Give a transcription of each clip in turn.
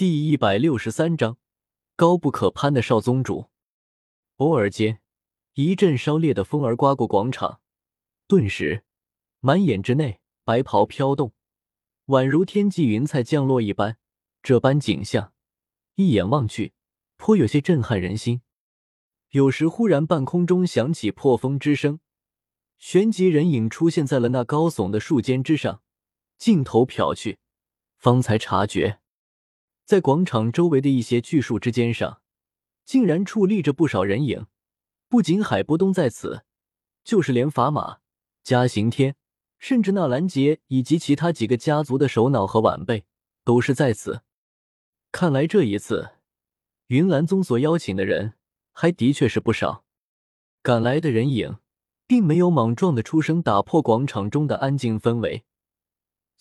第一百六十三章，高不可攀的少宗主。偶尔间，一阵烧烈的风儿刮过广场，顿时，满眼之内白袍飘动，宛如天际云彩降落一般。这般景象，一眼望去，颇有些震撼人心。有时，忽然半空中响起破风之声，旋即人影出现在了那高耸的树尖之上，镜头瞟去，方才察觉。在广场周围的一些巨树之间上，竟然矗立着不少人影。不仅海波东在此，就是连法马、嘉刑天，甚至纳兰杰以及其他几个家族的首脑和晚辈，都是在此。看来这一次，云岚宗所邀请的人还的确是不少。赶来的人影，并没有莽撞的出声打破广场中的安静氛围。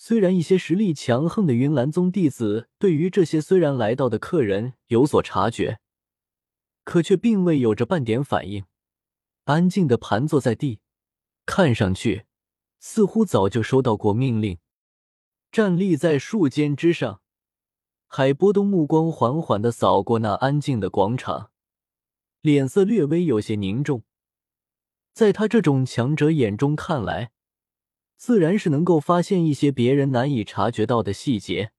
虽然一些实力强横的云岚宗弟子对于这些虽然来到的客人有所察觉，可却并未有着半点反应，安静的盘坐在地，看上去似乎早就收到过命令。站立在树尖之上，海波东目光缓缓的扫过那安静的广场，脸色略微有些凝重。在他这种强者眼中看来。自然是能够发现一些别人难以察觉到的细节，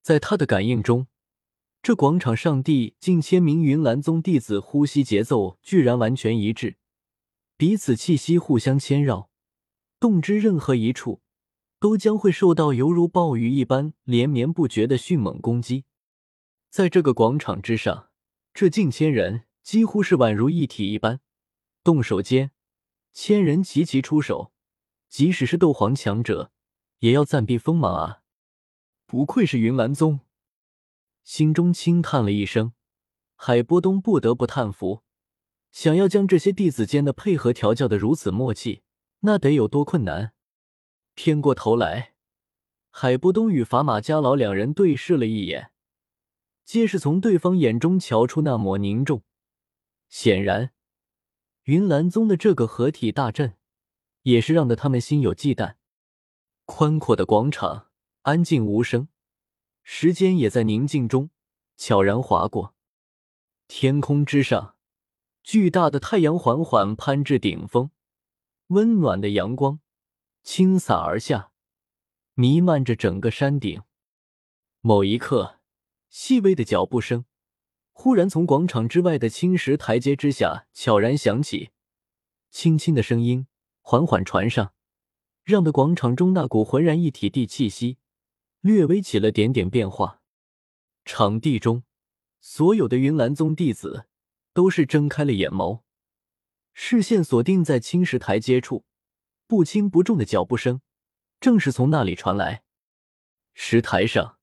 在他的感应中，这广场上地近千名云岚宗弟子呼吸节奏居然完全一致，彼此气息互相牵绕，动之任何一处，都将会受到犹如暴雨一般连绵不绝的迅猛攻击。在这个广场之上，这近千人几乎是宛如一体一般，动手间，千人齐齐出手。即使是斗皇强者，也要暂避锋芒啊！不愧是云岚宗，心中轻叹了一声。海波东不得不叹服，想要将这些弟子间的配合调教的如此默契，那得有多困难？偏过头来，海波东与法马加老两人对视了一眼，皆是从对方眼中瞧出那抹凝重。显然，云岚宗的这个合体大阵。也是让得他们心有忌惮。宽阔的广场安静无声，时间也在宁静中悄然划过。天空之上，巨大的太阳缓缓攀至顶峰，温暖的阳光倾洒而下，弥漫着整个山顶。某一刻，细微的脚步声忽然从广场之外的青石台阶之下悄然响起，轻轻的声音。缓缓传上，让的广场中那股浑然一体地气息略微起了点点变化。场地中，所有的云岚宗弟子都是睁开了眼眸，视线锁定在青石台阶处，不轻不重的脚步声正是从那里传来。石台上，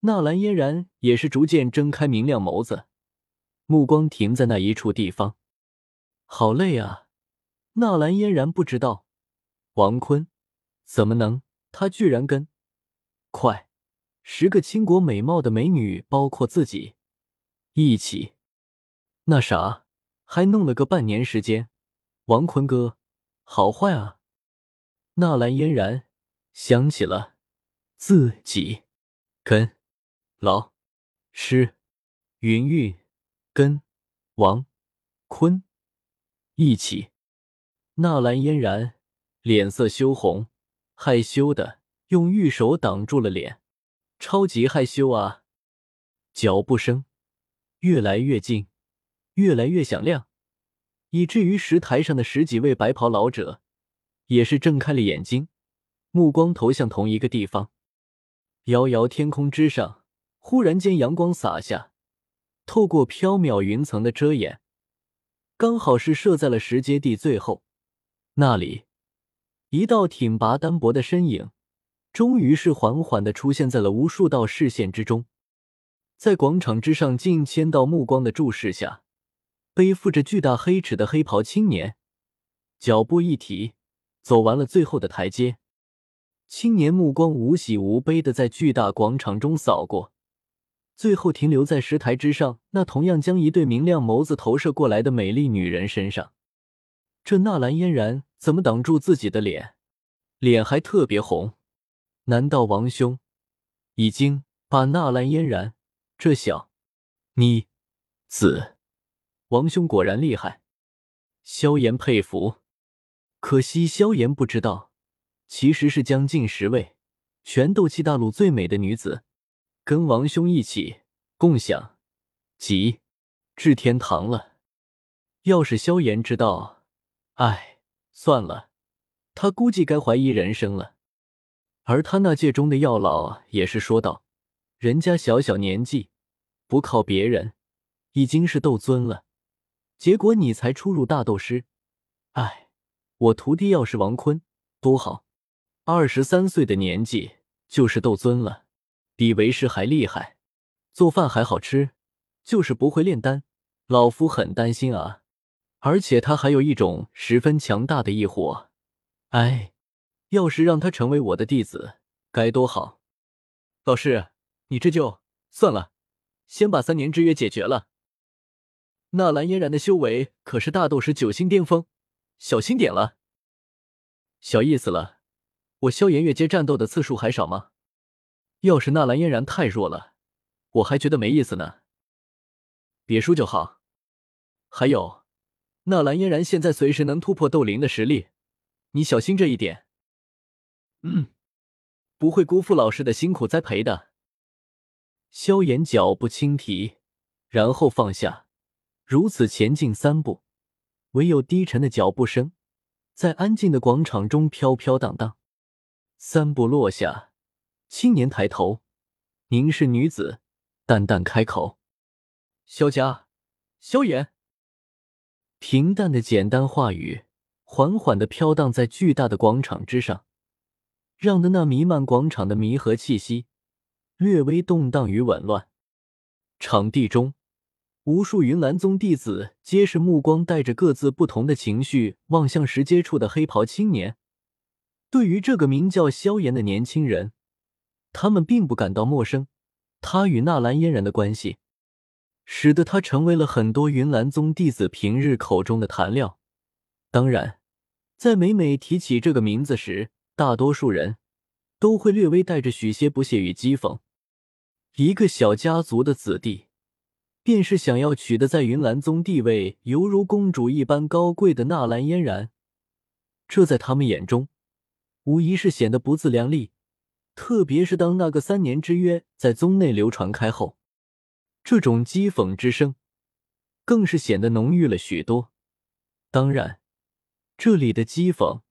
纳兰嫣然也是逐渐睁开明亮眸子，目光停在那一处地方。好累啊。纳兰嫣然不知道，王坤怎么能？他居然跟快十个倾国美貌的美女，包括自己一起那啥，还弄了个半年时间。王坤哥，好坏啊！纳兰嫣然想起了自己跟老师云韵跟王坤一起。纳兰嫣然脸色羞红，害羞的用玉手挡住了脸，超级害羞啊！脚步声越来越近，越来越响亮，以至于石台上的十几位白袍老者也是睁开了眼睛，目光投向同一个地方。遥遥天空之上，忽然间阳光洒下，透过缥缈云层的遮掩，刚好是射在了石阶地最后。那里，一道挺拔单薄的身影，终于是缓缓的出现在了无数道视线之中。在广场之上近千道目光的注视下，背负着巨大黑齿的黑袍青年，脚步一提，走完了最后的台阶。青年目光无喜无悲的在巨大广场中扫过，最后停留在石台之上那同样将一对明亮眸子投射过来的美丽女人身上。这纳兰嫣然。怎么挡住自己的脸？脸还特别红，难道王兄已经把纳兰嫣然这小妮子，王兄果然厉害。萧炎佩服，可惜萧炎不知道，其实是将近十位全斗气大陆最美的女子，跟王兄一起共享极至天堂了。要是萧炎知道，唉，算了，他估计该怀疑人生了。而他那界中的药老也是说道：“人家小小年纪，不靠别人，已经是斗尊了。结果你才初入大斗师，哎，我徒弟要是王坤多好，二十三岁的年纪就是斗尊了，比为师还厉害，做饭还好吃，就是不会炼丹，老夫很担心啊。而且他还有一种十分强大的异火，哎。”要是让他成为我的弟子，该多好！老师，你这就算了，先把三年之约解决了。纳兰嫣然的修为可是大斗师九星巅峰，小心点了。小意思了，我萧炎越阶战斗的次数还少吗？要是纳兰嫣然太弱了，我还觉得没意思呢。别输就好。还有，那蓝嫣然现在随时能突破斗灵的实力，你小心这一点。嗯，不会辜负老师的辛苦栽培的。萧炎脚步轻提，然后放下，如此前进三步，唯有低沉的脚步声在安静的广场中飘飘荡荡。三步落下，青年抬头凝视女子，淡淡开口：“萧家，萧炎。”平淡的简单话语，缓缓的飘荡在巨大的广场之上。让的那弥漫广场的弥合气息略微动荡与紊乱。场地中，无数云岚宗弟子皆是目光带着各自不同的情绪望向石阶处的黑袍青年。对于这个名叫萧炎的年轻人，他们并不感到陌生。他与纳兰嫣然的关系，使得他成为了很多云岚宗弟子平日口中的谈料。当然，在每每提起这个名字时，大多数人都会略微带着许些不屑与讥讽。一个小家族的子弟，便是想要娶得在云岚宗地位犹如公主一般高贵的纳兰嫣然，这在他们眼中无疑是显得不自量力。特别是当那个三年之约在宗内流传开后，这种讥讽之声更是显得浓郁了许多。当然，这里的讥讽。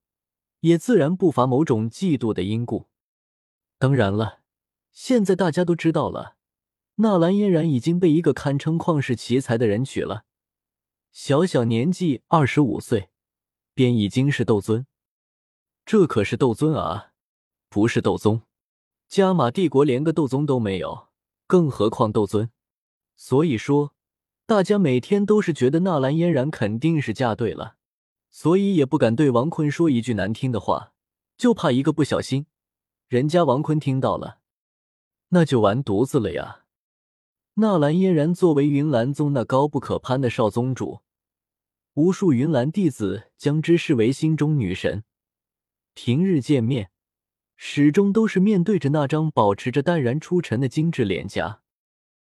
也自然不乏某种嫉妒的因故。当然了，现在大家都知道了，纳兰嫣然已经被一个堪称旷世奇才的人娶了。小小年纪二十五岁，便已经是斗尊，这可是斗尊啊，不是斗宗。加玛帝国连个斗宗都没有，更何况斗尊。所以说，大家每天都是觉得纳兰嫣然肯定是嫁对了。所以也不敢对王坤说一句难听的话，就怕一个不小心，人家王坤听到了，那就完犊子了呀！纳兰嫣然作为云岚宗那高不可攀的少宗主，无数云岚弟子将之视为心中女神。平日见面，始终都是面对着那张保持着淡然出尘的精致脸颊，